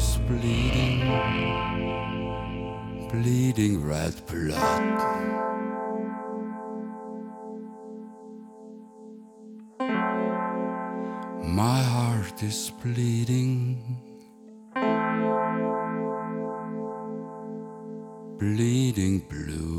is bleeding, bleeding red blood. My heart is bleeding, bleeding blue.